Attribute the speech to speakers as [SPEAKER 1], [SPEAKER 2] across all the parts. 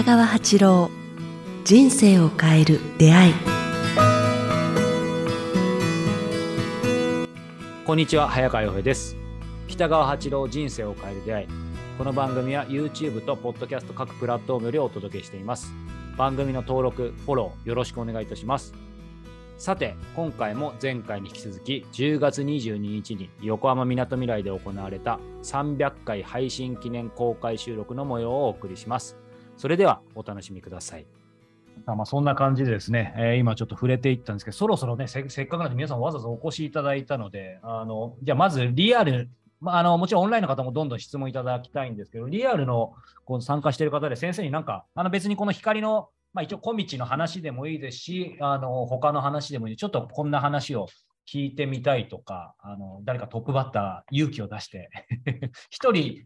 [SPEAKER 1] 北川八郎人生を変える出会い。
[SPEAKER 2] こんにちは早川洋平です。北川八郎人生を変える出会い。この番組は YouTube と Podcast 各プラットフォームよりお届けしています。番組の登録フォローよろしくお願いいたします。さて今回も前回に引き続き10月22日に横浜みなとみらいで行われた300回配信記念公開収録の模様をお送りします。それではお楽しみください。まあ、そんな感じでですね、えー、今ちょっと触れていったんですけど、そろそろね、せっかくなので皆さんわざわざお越しいただいたので、あのじゃあまずリアル、まあ、あのもちろんオンラインの方もどんどん質問いただきたいんですけど、リアルのこの参加している方で先生になんか、あの別にこの光のまあ、一応小道の話でもいいですし、あの他の話でもいいちょっとこんな話を聞いてみたいとか、あの誰かトップバッター勇気を出して 一人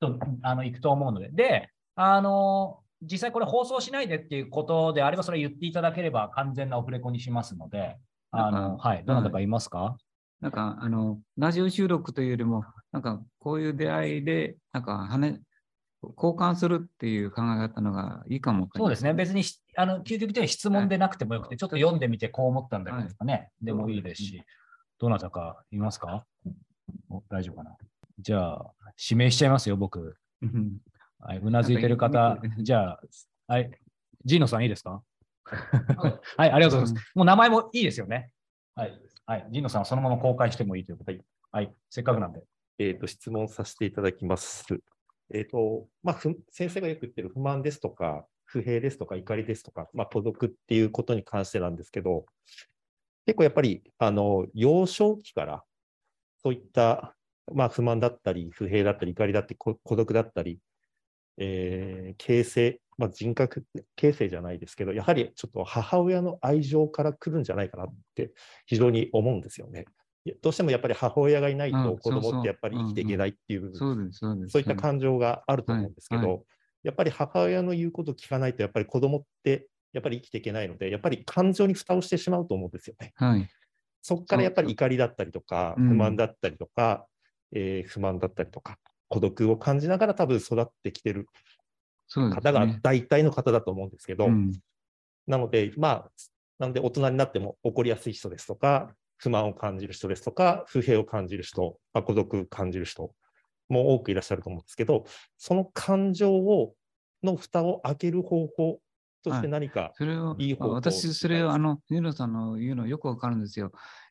[SPEAKER 2] とあの行くと思うので、で、あの実際これ放送しないでっていうことであれば、それ言っていただければ完全なオフレコにしますので、あのはい、どなたかいますか、
[SPEAKER 3] なんか、あの、ラジオ収録というよりも、なんか、こういう出会いで、なんか、交換するっていう考え方のがいいかも
[SPEAKER 2] そうですね。別にあの究極的には質問でなくてもよくて、はい、ちょっと読んでみてこう思ったんだけどかね、はい、でもいいですし、どなたかいますか？大丈夫かな？じゃあ、指名しちゃいますよ、僕。はい、うなずいてる方、じゃあ、はい、ジーノさんいいですか？はい、ありがとうございます。もう名前もいいですよね。はい、はい、ジーノさんはそのまま公開してもいいということで、はい、せっかくなんで。
[SPEAKER 4] えっ、ー、と、質問させていただきます。えっ、ー、と、まあ、先生がよく言ってる不満ですとか、不平ですとか、怒りですとか、まあ、孤独っていうことに関してなんですけど、結構やっぱり、あの、幼少期から、そういった、まあ、不満だったり、不平だったり、怒りだったり、孤独だったり、えー、形成、まあ、人格形成じゃないですけど、やはりちょっと母親の愛情から来るんじゃないかなって非常に思うんですよね。どうしてもやっぱり母親がいないと子供ってやっぱり生きていけないっていう、そういった感情があると思うんですけど、やっぱり母親の言うことを聞かないと、やっぱり子供ってやっぱり生きていけないので、やっぱり感情に蓋をしてしまうと思うんですよね。はい、そこからやっぱり怒りだったりとか、不満だったりとか、うん、えー、不満だったりとか、孤独を感じながら多分育ってきてる方が大体の方だと思うんですけど、うん、なので、まあ、なので大人になっても怒りやすい人ですとか、不満を感じる人ですとか、不平を感じる人、まあ、孤独を感じる人も多くいらっしゃると思うんですけど、その感情をの蓋を開ける方法として何かいい方法、
[SPEAKER 3] 私、それをあの、ニノさんの言うのよくわかるんですよ。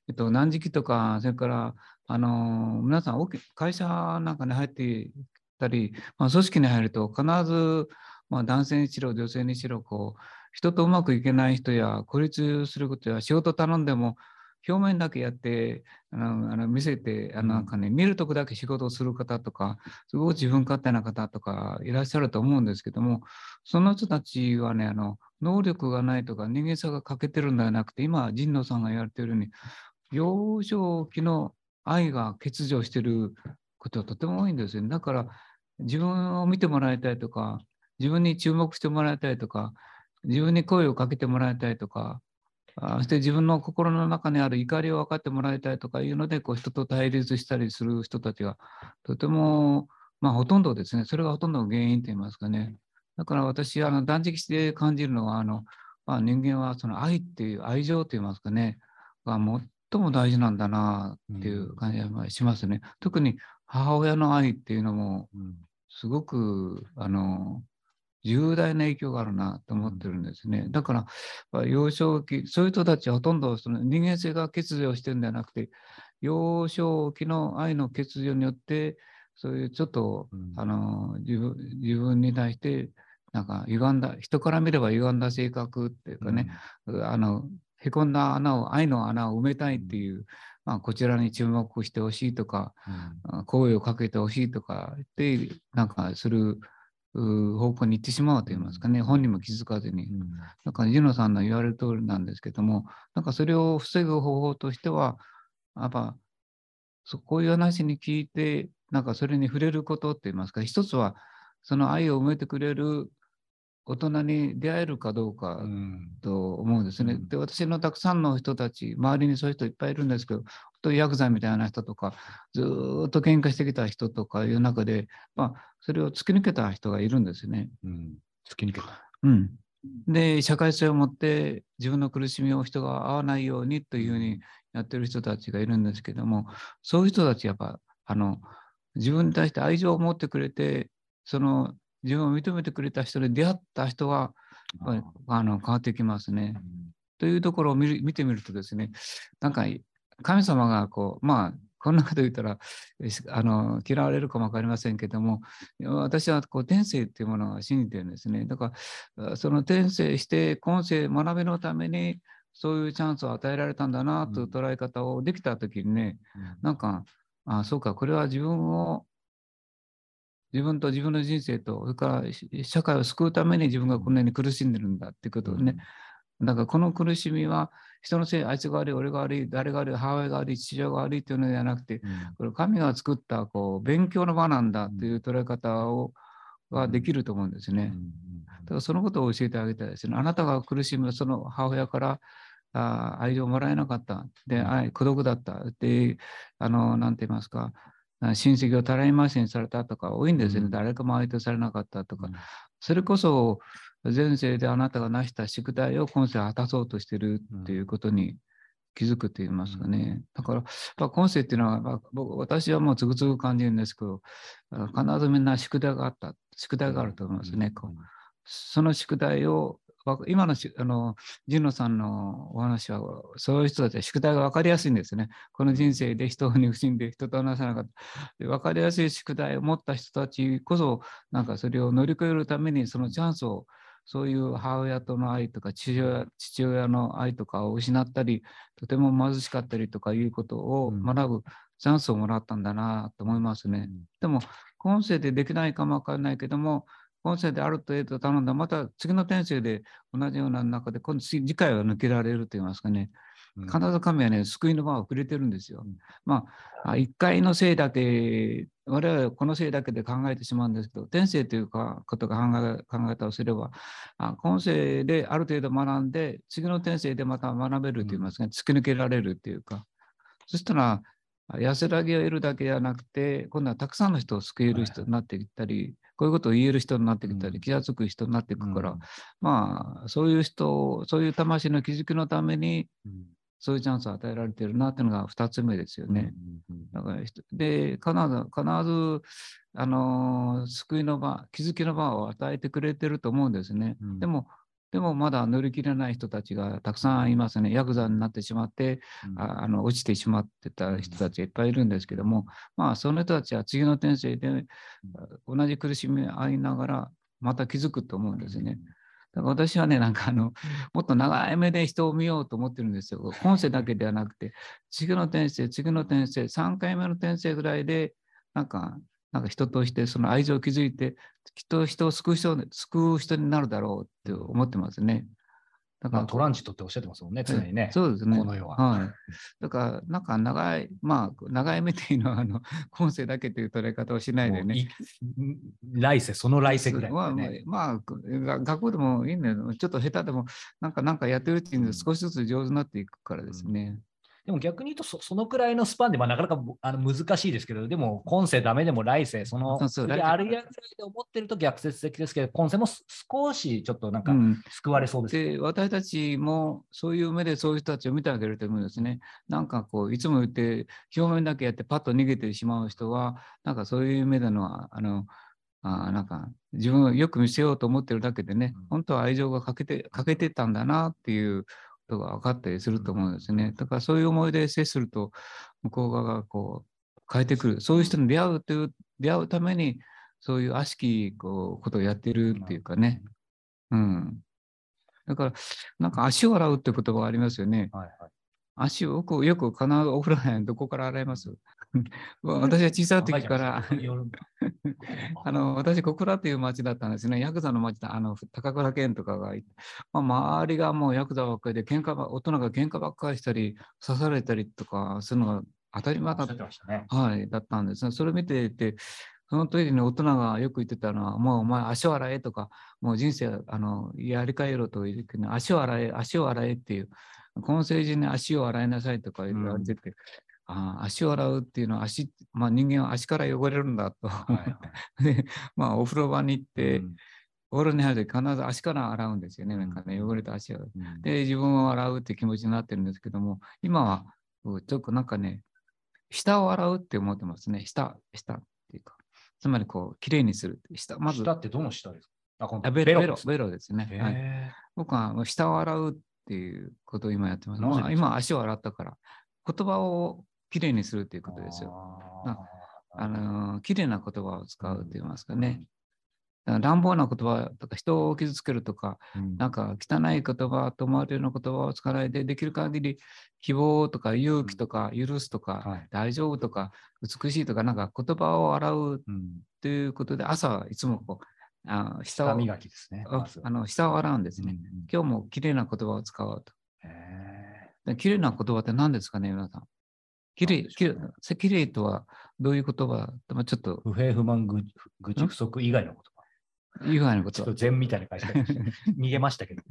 [SPEAKER 3] えっと、何時期とか、それから、あの皆さん会社なんかに入っていたり、まあ、組織に入ると必ず、まあ、男性にしろ、女性にしろ、こう、人とうまくいけない人や孤立することや仕事頼んでも表面だけやってあのあの見せてあのなんか、ね、見るとこだけ仕事をする方とかすごく自分勝手な方とかいらっしゃると思うんですけどもその人たちはねあの能力がないとか人間さが欠けてるんではなくて今神野さんが言われているように幼少期の愛が欠如してることはとても多いんですよ、ね、だから自分を見てもらいたいとか自分に注目してもらいたいとか自分に声をかけてもらいたいとかそして自分の心の中にある怒りを分かってもらいたいとかいうので、こう人と対立したりする人たちがとても、まあ、ほとんどですね、それがほとんどの原因といいますかね。だから私、あの断食して感じるのは、あのまあ、人間はその愛っていう愛情といいますかね、が最も大事なんだなっていう感じがしますね。うん、特に母親の愛っていうのも、すごく、あの重大な影響があるなと思ってるんですね。だから、幼少期、そういう人たちはほとんどその人間性が欠如してるんではなくて、幼少期の愛の欠如によって、そういうちょっと、うん、あの自分自分に対して、なんか歪んだ、人から見れば歪んだ性格っていうかね、うん、あの、へこんだ穴を、愛の穴を埋めたいっていう、うん、まあ、こちらに注目してほしいとか、声をかけてほしいとかって、なんかする方向に行ってしまうといいますかね、本人も気づかずに。だから、ジノさんの言われる通りなんですけども、なんかそれを防ぐ方法としては、やっぱ、こういう話に聞いて、なんかそれに触れることって言いますか、一つは、その愛を埋めてくれる大人に出会えるかどうかと思うんですね。うん、で、私のたくさんの人たち、周りにそういう人いっぱいいるんですけど、とヤクザみたいな人とか、ずっと喧嘩してきた人とかいう中で、まあ、それを突き抜けた人がいるんですね。うん、
[SPEAKER 2] 突き抜けた。
[SPEAKER 3] うん。で、社会性を持って自分の苦しみを人が合わないようにというふうにやってる人たちがいるんですけども、そういう人たちやっぱ、あの、自分に対して愛情を持ってくれて、その自分を認めてくれた人で出会った人は、やっぱりあの変わってきますね。というところを見る見てみるとですね、なんか神様がこう、まあ、こんなこと言ったらあの嫌われるかもわかりませんけども、私はこう天性っていうものを信じてるんですね。だから、あその天性して今世学びのためにそういうチャンスを与えられたんだなという捉え方をできたときにね、なんか、あそうか、これは自分を、自分と自分の人生と、それからし社会を救うために自分がこんなに苦しんでるんだっていうことをね、だからこの苦しみは人のせい、あいつが悪い、俺が悪い、誰が悪い、母親が悪い、父親が悪いというのではなくて、これ神が作ったこう勉強の場なんだという捉え方をができると思うんですね。だからそのことを教えてあげたいですね。あなたが苦しむその母親からあ愛情をもらえなかった。で、愛孤独だった。で、あの、なんて言いますか、あ親戚をたらい回しにされたとか多いんですよね。
[SPEAKER 2] うん
[SPEAKER 3] 誰かも相手されなかったとか。それこそ前世であなたが成した宿題を今世果たそうとしているっていうことに気づくと言いますかね。だから、まあ、今世っていうのは、まあ僕私はもうつぐつぐ感じるんですけど、あ必ずみんな宿題があった、宿題があると思いますね。こうその宿題を、わ今のしあのジノさんのお話は、そういう人たちは宿題が分かりやすいんですね。この人生で人に不信で人と話さなかった。で分かりやすい宿題を持った人たちこそ、なんかそれを乗り越えるために、そのチャンスを、そういう母親との愛とか父親父親の愛とかを失ったり、とても貧しかったりとかいうことを
[SPEAKER 2] うん
[SPEAKER 3] 学ぶチャンスをもらったんだなと思いますね。でも、今世でできないかもわからないけども、今世である程度頼んだ、また次の転生で同じような中で、今度次次回は抜けられると言いますかね、必ず神はね、救いの場をくれてるんですよ。
[SPEAKER 2] うん。
[SPEAKER 3] まあ、あ一回のせいだけ、我々はこのせいだけで考えてしまうんですけど、転生というかことが考え考え方をすれば、あ今世である程度学んで、次の転生でまた学べると言いますか、突き抜けられるというか、そしたら、あ安らぎを得るだけではなくて、今度はたくさんの人を救える人になってきたり、こういうことを言える人になってきたり、
[SPEAKER 2] うん。
[SPEAKER 3] 気がつく人になっていくから、まあ、そういう人、そういう魂の気づきのために、そういうチャンスを与えられているなというのが2つ目ですよね。だからひとで、必ず、必ず、あのー救いの場、気づきの場を与えてくれてると思うんですね。
[SPEAKER 2] うん。
[SPEAKER 3] でも、でもまだ乗り切れない人たちがたくさんいますね。ヤクザになってしまって、ああの落ちてしまってた人たちがいっぱいいるんですけども、まあ、その人たちは次の転生で同じ苦しみ合いながら、また気づくと思うんですね。だから私はね、なんかあの、もっと長い目で人を見ようと思ってるんですよ。今世だけではなくて、次の転生、次の転生、3回目の転生ぐらいで、なんか、なんか人としてその愛情を築いて、きっと人を救う人救う人になるだろうって思ってますね。だ
[SPEAKER 2] まあ、トランジットっておっしゃってますもんね、常にね。
[SPEAKER 3] そうですね。
[SPEAKER 2] この世は
[SPEAKER 3] はい。だから、なんか長い、まあ、長い目っていうのは、あの、今世だけという捉え方をしないでね。
[SPEAKER 2] 来世、その来世ぐらい
[SPEAKER 3] まあ、
[SPEAKER 2] までね。
[SPEAKER 3] まあ、まあが学校でもいいんだよ。ちょっと下手でも、なんか、なんかやってるうちに少しずつ上手になっていくからですね。
[SPEAKER 2] でも逆に言うとそ、そのくらいのスパンで、まあ、なかなかあの難しいですけど、でも今世ダメでも来世、その
[SPEAKER 3] そ
[SPEAKER 2] あるやぐらいで思ってると逆説的ですけど、今世もす少しちょっとなんか
[SPEAKER 3] うん。
[SPEAKER 2] 救われそうです。
[SPEAKER 3] で、私たちもそういう目でそういう人たちを見てあげると思うんですね。なんかこう、いつも言って、表面だけやってパッと逃げてしまう人は、なんかそういう目での、あの、あなんか自分をよく見せようと思ってるだけでね、
[SPEAKER 2] うん
[SPEAKER 3] 本当は愛情が欠けて欠けてたんだなっていうことが分かったりすると思うんですね。だからそういう思いで接すると、向こう側がこう変えてくる。そういう人に出会うという、出会うために、そういう悪しきこうことをやってるっていうかね。うん。だから、なんか足を洗うって言葉がありますよね。
[SPEAKER 2] はいはい
[SPEAKER 3] 足をよく、よく必ずお風呂にどこから洗います？私は小さい時から、
[SPEAKER 2] 夜
[SPEAKER 3] あの、私、小倉という町だったんですね。ヤクザの町だ、あの、高倉県とかがまあ、周りがもうヤクザばっかりで、喧嘩ば、大人が喧嘩ばっかりしたり、刺されたりとかするのが当たり前だっ
[SPEAKER 2] た。ね。
[SPEAKER 3] はい、だったんですね。それを見ていて、その時に大人がよく言ってたのは、もうお前足を洗えとか、もう人生あのやり替えろと言って、足を洗え、足を洗えっていう、今世人に足を洗いなさいとか言われてて、ああ足を洗うっていうのは足、まあ、人間は足から汚れるんだと。
[SPEAKER 2] はいはい
[SPEAKER 3] で、まあ、お風呂場に行って、
[SPEAKER 2] うん
[SPEAKER 3] お風呂に入るとき必ず足から洗うんですよね。なんかね、汚れた足を。
[SPEAKER 2] うん
[SPEAKER 3] で、自分を洗うって気持ちになってるんですけども、今は、ちょっとなんかね、下を洗うって思ってますね。下、下っていうか。つまり、こう、きれいにする。下、まず、
[SPEAKER 2] 下ってどの下ですか？あ、
[SPEAKER 3] ベロ、ベロ
[SPEAKER 2] で、す
[SPEAKER 3] ベロですね。はい、
[SPEAKER 2] へ
[SPEAKER 3] 僕は下を洗うっていうことを今やってます。まあ、今、足を洗ったから、言葉をきれいにするっていう
[SPEAKER 2] ー
[SPEAKER 3] ことですよ。
[SPEAKER 2] あ
[SPEAKER 3] あのー、きれいな言葉を使うって言いますかね。
[SPEAKER 2] うん
[SPEAKER 3] だから乱暴な言葉とか、人を傷つけるとか、
[SPEAKER 2] うん
[SPEAKER 3] なんか汚い言葉と思われるような言葉を使わないで、できる限り希望とか勇気とか許すとか、
[SPEAKER 2] はい
[SPEAKER 3] 大丈夫とか美しいとか、なんか言葉を洗う
[SPEAKER 2] うん
[SPEAKER 3] ということで、朝はいつもこう、あ下を
[SPEAKER 2] 下磨きですね。
[SPEAKER 3] あ
[SPEAKER 2] まず
[SPEAKER 3] あの下を洗うんですね。
[SPEAKER 2] うんうん
[SPEAKER 3] 今日もきれいな言葉を使おうと。
[SPEAKER 2] へ
[SPEAKER 3] できれいな言葉って何ですかね、皆さん？きれい、きれいせきれいとはどういう言葉？まあちょっと
[SPEAKER 2] ー不平不満ぐ愚痴不足以外の言葉。
[SPEAKER 3] 以外のこと
[SPEAKER 2] ちょっと禅みたいな感じで 逃げましたけど。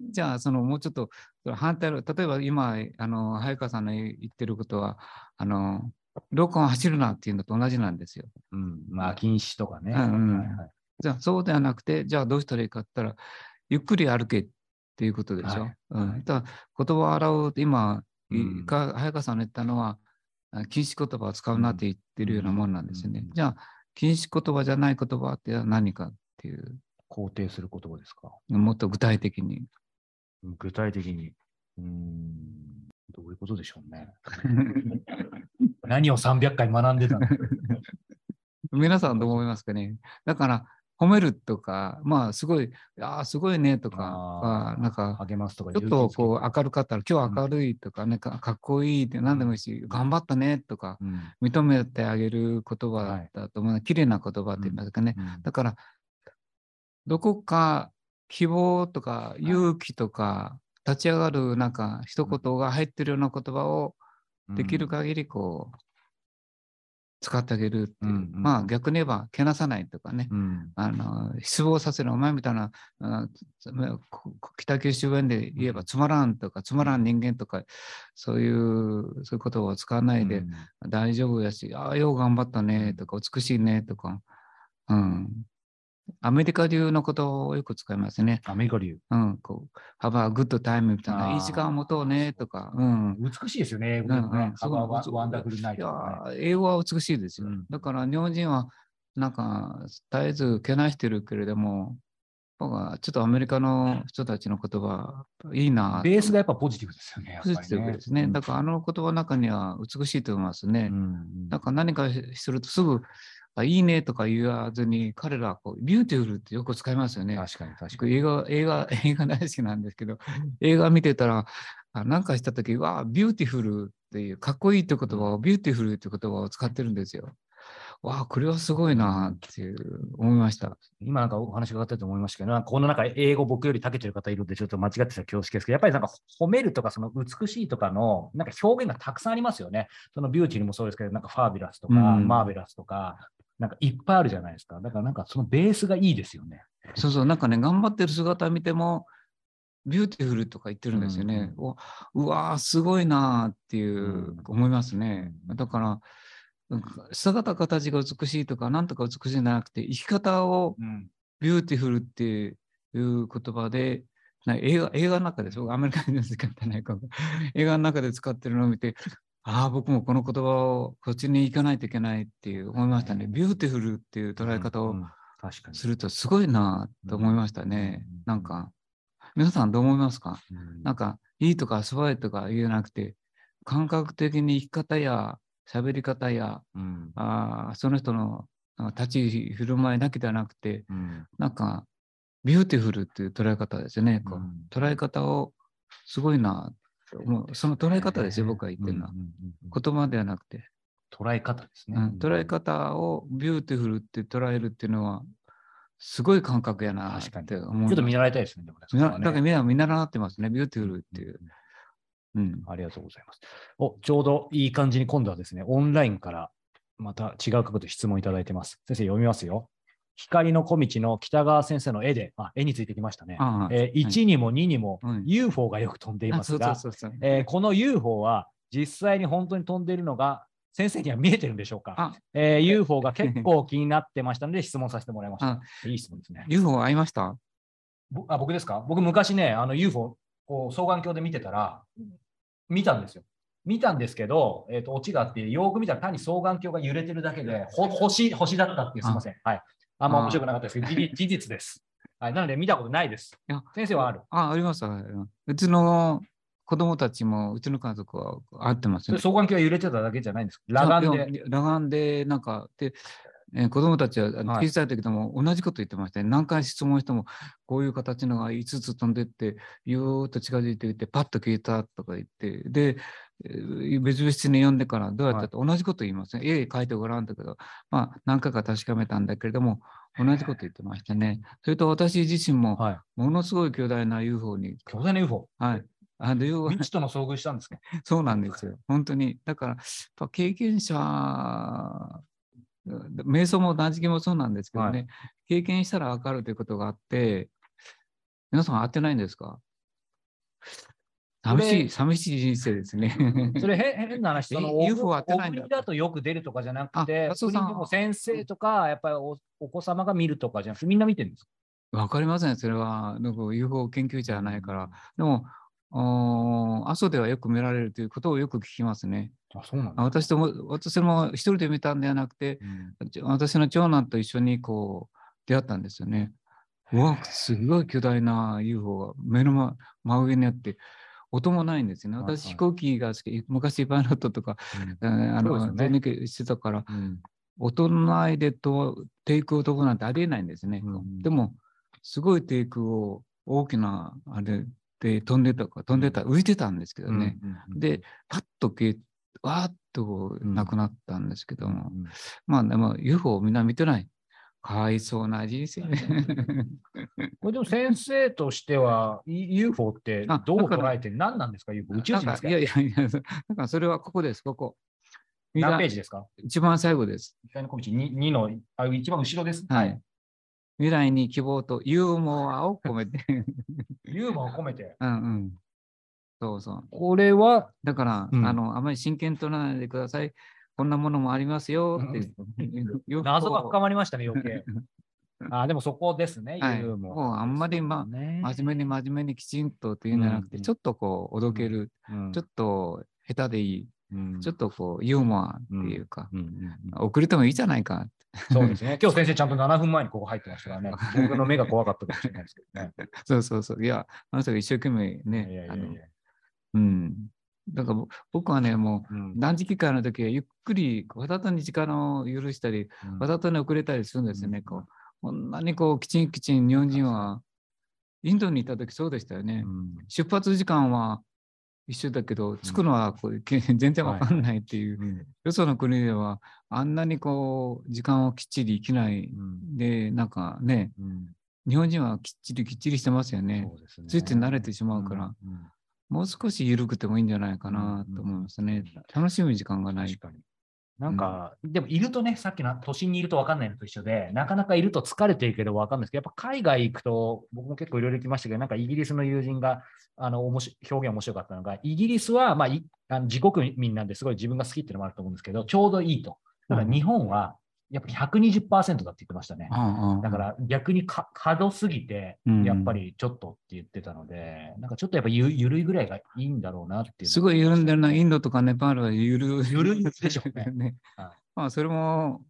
[SPEAKER 3] じゃあ、そのもうちょっと反対の、例えば今、あの、早川さんの言ってることは、あの、ロコン走るなっていうのと同じなんですよ。
[SPEAKER 2] うん、まあ禁止とかね。はいはい
[SPEAKER 3] じゃあ、そうではなくて、じゃあどうしたらいいかって言ったら、ゆっくり歩けっていうことでしょ？
[SPEAKER 2] はい
[SPEAKER 3] うん。だ言葉を洗う、今、早川さんの言ったのは、あ禁止言葉を使うなって言ってるようなもんなんですよね。
[SPEAKER 2] うん
[SPEAKER 3] じゃあ、禁止言葉じゃない言葉って何かっていう、
[SPEAKER 2] 肯定する言葉ですか？
[SPEAKER 3] もっと具体的に。
[SPEAKER 2] 具体的に。うーん、どういうことでしょうね。何を300回学んでたの？
[SPEAKER 3] 皆さんどう思いますかね？だから、褒めるとか、まあ、すごい、ああ、すごいねとかなんか、
[SPEAKER 2] 励ますとか
[SPEAKER 3] ちょっとこう
[SPEAKER 2] う、
[SPEAKER 3] 明るかったら、今日明るいとか、ね、かかっこいいって何でもいいし、頑張ったねとか、
[SPEAKER 2] うん。
[SPEAKER 3] 認めてあげる言葉だと思う。綺麗な言葉って言いますかね。
[SPEAKER 2] うん。
[SPEAKER 3] だから、どこか希望とか勇気とか、立ち上がるなんか一言が入ってるような言葉をできる限りこう、使ってあげるっていう。
[SPEAKER 2] うんうん。
[SPEAKER 3] まあ逆に言えば、けなさないとかね。
[SPEAKER 2] うん。
[SPEAKER 3] あの失望させる。お前みたいな北九州弁で言えばつまらんとかつまらん人間とかそういうそういう言葉を使わないで
[SPEAKER 2] うん。
[SPEAKER 3] 大丈夫やし、ああよう頑張ったねとか美しいねとか、うん、アメリカ流のことをよく使いますね。
[SPEAKER 2] アメリカ流。
[SPEAKER 3] うん、こう、have a good time みたいな、いい時間を持とうねとか、うん。
[SPEAKER 2] 美しいですよね、英語ね
[SPEAKER 3] うん英語は美しいですよ。
[SPEAKER 2] うん
[SPEAKER 3] だから日本人は、なんか、絶えずけなしてるけれども、僕はちょっとアメリカの人たちの言葉、いいな。
[SPEAKER 2] ベースがやっぱポジティブですよね。
[SPEAKER 3] ポジティブですね。だからあの言葉の中には美しいと思いますね。
[SPEAKER 2] うん
[SPEAKER 3] なんか何かするとすぐ、あいいねとか言わずに、彼らはこう beautiful ってよく使いますよね。
[SPEAKER 2] 確かに確か
[SPEAKER 3] 僕映画、映画、映画大好きなんですけど、映画見てたら、あなんかしたとき、わあ、 beautiful っていう、かっこいいって言葉を、 beautiful って言葉を使ってるんですよ。わあ、これはすごいなっていう思いました。
[SPEAKER 2] に。今なんかお話があったと思いましたけど、なんかこの中英語僕より長けてる方いるんでちょっと間違ってたら恐縮ですけど、やっぱりなんか褒めるとかその美しいとかのなんか表現がたくさんありますよね。そのビューティーにもそうですけど、なんか fabulous とか、
[SPEAKER 3] うん
[SPEAKER 2] marvelous とか、なんかいっぱいあるじゃないですか。だからなんかそのベースがいいですよね。
[SPEAKER 3] そうそう、なんかね、頑張ってる姿見ても、 beautiful とか言ってるんですよね。
[SPEAKER 2] うん
[SPEAKER 3] おうわーすごいなーっていう
[SPEAKER 2] うん
[SPEAKER 3] 思いますね。
[SPEAKER 2] うん
[SPEAKER 3] だから、姿形が美しいとか、なんとか美しいじゃなくて、生き方を
[SPEAKER 2] うん。
[SPEAKER 3] beautiful っていう言葉で、な映画映画の中で、僕アメリカ人で使ってないかも映画の中で使ってるのを見て、ああ、僕もこの言葉をこっちに行かないといけないっていう思いましたね。 beautiful っていう捉え方を。するとすごいなと思いましたね
[SPEAKER 2] うん。
[SPEAKER 3] なんか、皆さんどう思いますか？
[SPEAKER 2] うん
[SPEAKER 3] なんか、いいとか素早いとか言えなくて、感覚的に生き方や喋り方や、
[SPEAKER 2] うん
[SPEAKER 3] あーその人のあ立ち振る舞いだけではなくて、
[SPEAKER 2] うん
[SPEAKER 3] なんか、 beautiful っていう捉え方ですよね。こう
[SPEAKER 2] うん
[SPEAKER 3] 捉え方をすごいなと思う。その捉え方ですよ、僕が言ってるのは言葉ではなくて、
[SPEAKER 2] 捉え方ですね。
[SPEAKER 3] うん捉え方を beautiful って捉えるっていうのは、すごい感覚やな
[SPEAKER 2] 確かに
[SPEAKER 3] って思う。
[SPEAKER 2] ちょっと見習いたいですね。でもね
[SPEAKER 3] だからみんな見習ってますね、 beautiful っていう。うん。
[SPEAKER 2] ありがとうございます。お、ちょうどいい感じに今度はですね、オンラインからまた違う角度で質問いただいてます。先生読みますよ。光の小道の北川先生の絵で、あ絵についてきましたね。
[SPEAKER 3] ああ
[SPEAKER 2] えー1にも2にも
[SPEAKER 3] うん
[SPEAKER 2] UFO がよく飛んでいますが。えーこの UFO は実際に本当に飛んでいるのが先生には見えてるんでしょうか
[SPEAKER 3] あ、
[SPEAKER 2] えー UFO が結構気になってましたので質問させてもらいました
[SPEAKER 3] あ。
[SPEAKER 2] いい質問ですね。
[SPEAKER 3] UFO 会いました？
[SPEAKER 2] ぼあ僕ですか？僕昔ね、あの UFO こう双眼鏡で見てたら、見たんですよ。見たんですけど、えっ、と、オチがあって、よく見たら単に双眼鏡が揺れてるだけで、ほ星、星だったっていう、すみません。はい。あんま面白くなかったですけど、事実です。はい。なので見たことないです
[SPEAKER 3] いや。
[SPEAKER 2] 先生はある？
[SPEAKER 3] あ、あります。あうちの子供たちも、うちの家族は会ってますね。
[SPEAKER 2] 双眼鏡が揺れてただけじゃないんですか？裸眼で。
[SPEAKER 3] 裸眼で、なんか、で、えー子供たちは小さい時でも同じこと言ってましたね。何回質問しても、こういう形のが5つ飛んでって、ゆーっと近づいていって、パッと消えたとか言って、で、えー別々室に読んでからどうやったって同じこと言いますね。絵描いてごらんだけど、まあ、何回か確かめたんだけれども、同じこと言ってましたね。それと私自身も、
[SPEAKER 2] はい。
[SPEAKER 3] ものすごい巨大な UFO に、
[SPEAKER 2] 巨大な UFO。
[SPEAKER 3] はい。あの
[SPEAKER 2] 未知との遭遇したんですか？
[SPEAKER 3] そうなんですよ。本当に。だから、やっぱ経験者、瞑想も断食もそうなんですけどね、
[SPEAKER 2] は
[SPEAKER 3] 経験したら分かるということがあって、皆さん会ってないんですか？寂しい、寂しい人生ですね。
[SPEAKER 2] それ変変な話、その
[SPEAKER 3] え UFO は当てないんだ
[SPEAKER 2] だとよく出るとかじゃなくて、先生とか、やっぱりおお子様が見るとかじゃなくて、みんな見てるんですか？
[SPEAKER 3] わかりません、それは。なんか UFO 研究者じゃないから。でも、阿蘇ではよく見られるということをよく聞きますね。
[SPEAKER 2] あ、そうなん
[SPEAKER 3] あ私とも、私も一人で見たんではなくて、ち私の長男と一緒にこう出会ったんですよね。うわ、すごい巨大な UFO が目の真真上にあって、音もないんですよね。私、飛行機が好き、昔パイロットとか、
[SPEAKER 2] う ですよね。
[SPEAKER 3] 全力してたから、
[SPEAKER 2] うん。
[SPEAKER 3] 音のないでと低空を飛ぶなんてありえないんですね。
[SPEAKER 2] うん
[SPEAKER 3] でも、すごい低空を大きなあれで飛んでたか、飛んでた、浮いてたんですけどね。
[SPEAKER 2] うんうんうん。
[SPEAKER 3] で、パッと消え、わーっと
[SPEAKER 2] うん
[SPEAKER 3] なくなったんですけども、
[SPEAKER 2] うん
[SPEAKER 3] まあでも UFO をみんな見てない。かわいそうな人生ね。
[SPEAKER 2] これでも先生としては、い UFO って
[SPEAKER 3] あ
[SPEAKER 2] どう捉えて何なんですか ?UFO 宇宙人ですか？
[SPEAKER 3] いやいやいや、だからそれはここです、ここ。
[SPEAKER 2] 何ページですか？
[SPEAKER 3] 一番最後です。
[SPEAKER 2] 光の小道 2, 2のあ一番後ろです？
[SPEAKER 3] はい。未来に希望とユーモアを込めて。
[SPEAKER 2] ユーモアを込めて。
[SPEAKER 3] うんうん。そうそう。
[SPEAKER 2] これは、
[SPEAKER 3] だから、
[SPEAKER 2] うん
[SPEAKER 3] あの、あまり真剣取らないでください。こんなものもありますよって。
[SPEAKER 2] 謎が深
[SPEAKER 3] ま
[SPEAKER 2] まりましたね、余計。あでもそこですね、
[SPEAKER 3] はい
[SPEAKER 2] ユーモア
[SPEAKER 3] もうあんまりまあ
[SPEAKER 2] ね
[SPEAKER 3] 真面目に真面目にきちんとっていうんじゃなくて、
[SPEAKER 2] うん
[SPEAKER 3] ちょっとこう、おどける、
[SPEAKER 2] うん
[SPEAKER 3] ちょっと下手でいい、
[SPEAKER 2] うん
[SPEAKER 3] ちょっとこう、ユーモアっていうか、遅れてもいいじゃないか。
[SPEAKER 2] そうですね。今日先生ちゃんと7分前にここ入ってましたからね。僕の目が怖かったかもしれないですけどね。
[SPEAKER 3] そうそうそう。いや、あの人が一生懸命ね、
[SPEAKER 2] いやいや
[SPEAKER 3] あの
[SPEAKER 2] いや
[SPEAKER 3] うん。だからぼ僕はね、も
[SPEAKER 2] う
[SPEAKER 3] 断食会の時はゆっくり、わざとに時間を許したり、
[SPEAKER 2] うん。
[SPEAKER 3] わざとに遅れたりするんですよね。
[SPEAKER 2] うん。
[SPEAKER 3] こう。こんなにこう、きちんきちん日本人は、インドにいた時そうでしたよね。
[SPEAKER 2] うん。
[SPEAKER 3] 出発時間は一緒だけど、着くのはこうけ全然わかんないっていう、
[SPEAKER 2] うん。
[SPEAKER 3] よその国ではあんなにこう、時間をきっちり生きない。
[SPEAKER 2] うん。
[SPEAKER 3] で、なんかね、
[SPEAKER 2] うん。
[SPEAKER 3] 日本人はきっちりきっちりしてますよね。ついつい慣れてしまうから、もう少し緩くてもいいんじゃないかなと思いますね。楽しむ時間がない
[SPEAKER 2] 確。かに。なんか、でもいるとね、さっきの都心にいると分かんないのと一緒で、なかなかいると疲れてるけど分かんないですけど、やっぱ海外行くと、僕も結構いろいろ行きましたけど、なんかイギリスの友人が、あの、表現面白かったのが、イギリスは、まあ、いあの自国民なんですごい自分が好きっていうのもあると思うんですけど、ちょうどいいと。だから日本は、やっぱ120%だって言ってましたね。
[SPEAKER 3] ああ
[SPEAKER 2] だから逆にか過度すぎて
[SPEAKER 3] うん、
[SPEAKER 2] やっぱりちょっとって言ってたので、なんかちょっとやっぱゆゆるいぐらいがいいんだろうなっていう。
[SPEAKER 3] すごい緩んでるのはインドとかネパールはゆる
[SPEAKER 2] 緩いでしょう ね。はい。
[SPEAKER 3] まあそれも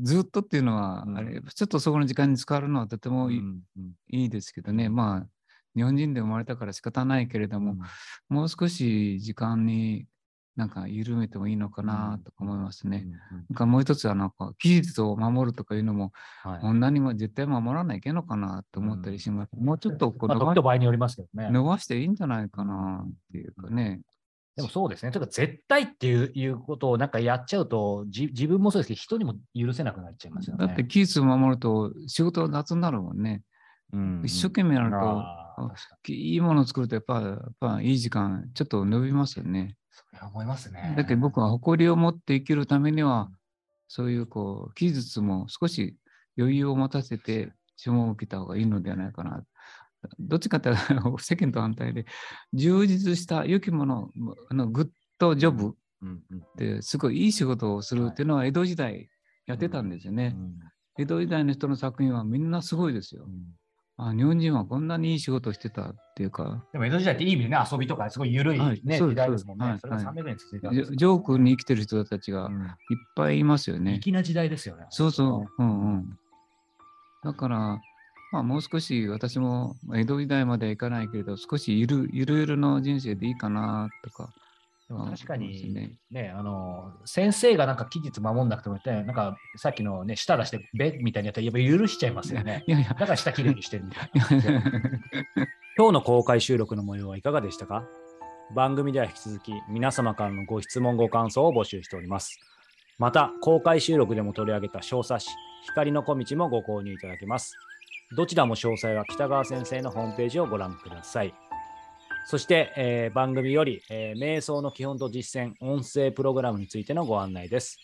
[SPEAKER 3] ずっとっていうのは、
[SPEAKER 2] うん
[SPEAKER 3] あれちょっとそこの時間に使われるのはとてもいい,、
[SPEAKER 2] うんうん。
[SPEAKER 3] いですけどね。まあ日本人で生まれたから仕方ないけれども、もう少し時間になんか緩めてもいいのかなとか思いますね。なんかもう一つはなんか期日を守るとかいうのも、
[SPEAKER 2] はい
[SPEAKER 3] こんなにも絶対守らないけのかなと思ったりします。もうちょっとこう
[SPEAKER 2] まあ、
[SPEAKER 3] 伸ば
[SPEAKER 2] 時と場合によりますけどね。
[SPEAKER 3] 伸ばしていいんじゃないかなっていうかね。
[SPEAKER 2] でもそうですね。というか、絶対っていういうことをなんかやっちゃうと、じ自分もそうですけど、人にも許せなくなっちゃいますよね。
[SPEAKER 3] だって期日を守ると仕事は雑になるもんね。
[SPEAKER 2] うん
[SPEAKER 3] 一生懸命やると、いいものを作るとやっぱやっぱいい時間ちょっと伸びますよね。
[SPEAKER 2] にそれは思いますね。
[SPEAKER 3] だけど僕は誇りを持って生きるためには、そういうこう、期日も少し余裕を持たせて、注文を受けた方がいいのではないかな。どっちかというと 世間と反対で、充実した良きもの、あのグッドジョブ
[SPEAKER 2] うんうん
[SPEAKER 3] ですごいいい仕事をするっていうのは江戸時代やってたんですよね。江戸時代の人の作品はみんなすごいですよ。あ日本人はこんなにいい仕事をしてたっていうか、
[SPEAKER 2] でも江戸時代っていい意味でね、遊びとかすごい緩い、ね
[SPEAKER 3] はい
[SPEAKER 2] 時代ですもんね。
[SPEAKER 3] はい
[SPEAKER 2] それが300年続いたん
[SPEAKER 3] ジョークに生きてる人たちがいっ
[SPEAKER 2] うん
[SPEAKER 3] ぱいいますよね。
[SPEAKER 2] 粋な時代ですよね。
[SPEAKER 3] そうそう。うんうん。だから、まあ、もう少し私も江戸時代まではいかないけれど、少しゆるゆるゆるの人生でいいかなとか。
[SPEAKER 2] でも確かに
[SPEAKER 3] ね
[SPEAKER 2] ね、あの、先生がなんか期日守んなくてもね、なんかさっきのね、舌出して、べみたいにやったら、やっぱ許しちゃいますよね。
[SPEAKER 3] いやいや
[SPEAKER 2] だから舌きれいにしてるみたいな。今日の公開収録の模様はいかがでしたか？番組では引き続き皆様からのご質問ご感想を募集しております。また公開収録でも取り上げた小冊子光の小道もご購入いただけます。どちらも詳細は北川先生のホームページをご覧ください。そして、えー番組より、えー瞑想の基本と実践音声プログラムについてのご案内です。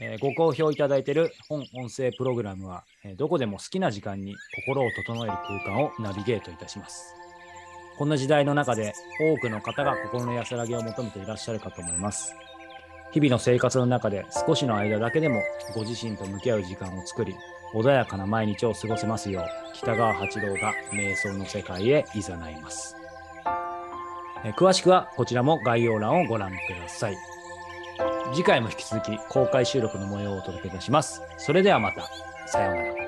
[SPEAKER 2] えーご好評いただいている本音声プログラムは、えーどこでも好きな時間に心を整える空間をナビゲートいたします。こんな時代の中で多くの方が心の安らぎを求めていらっしゃるかと思います。日々の生活の中で少しの間だけでもご自身と向き合う時間を作り、穏やかな毎日を過ごせますよう、北川八郎が瞑想の世界へ誘います。詳しくはこちらも概要欄をご覧ください。次回も引き続き公開収録の模様をお届けいたします。それではまた。さようなら。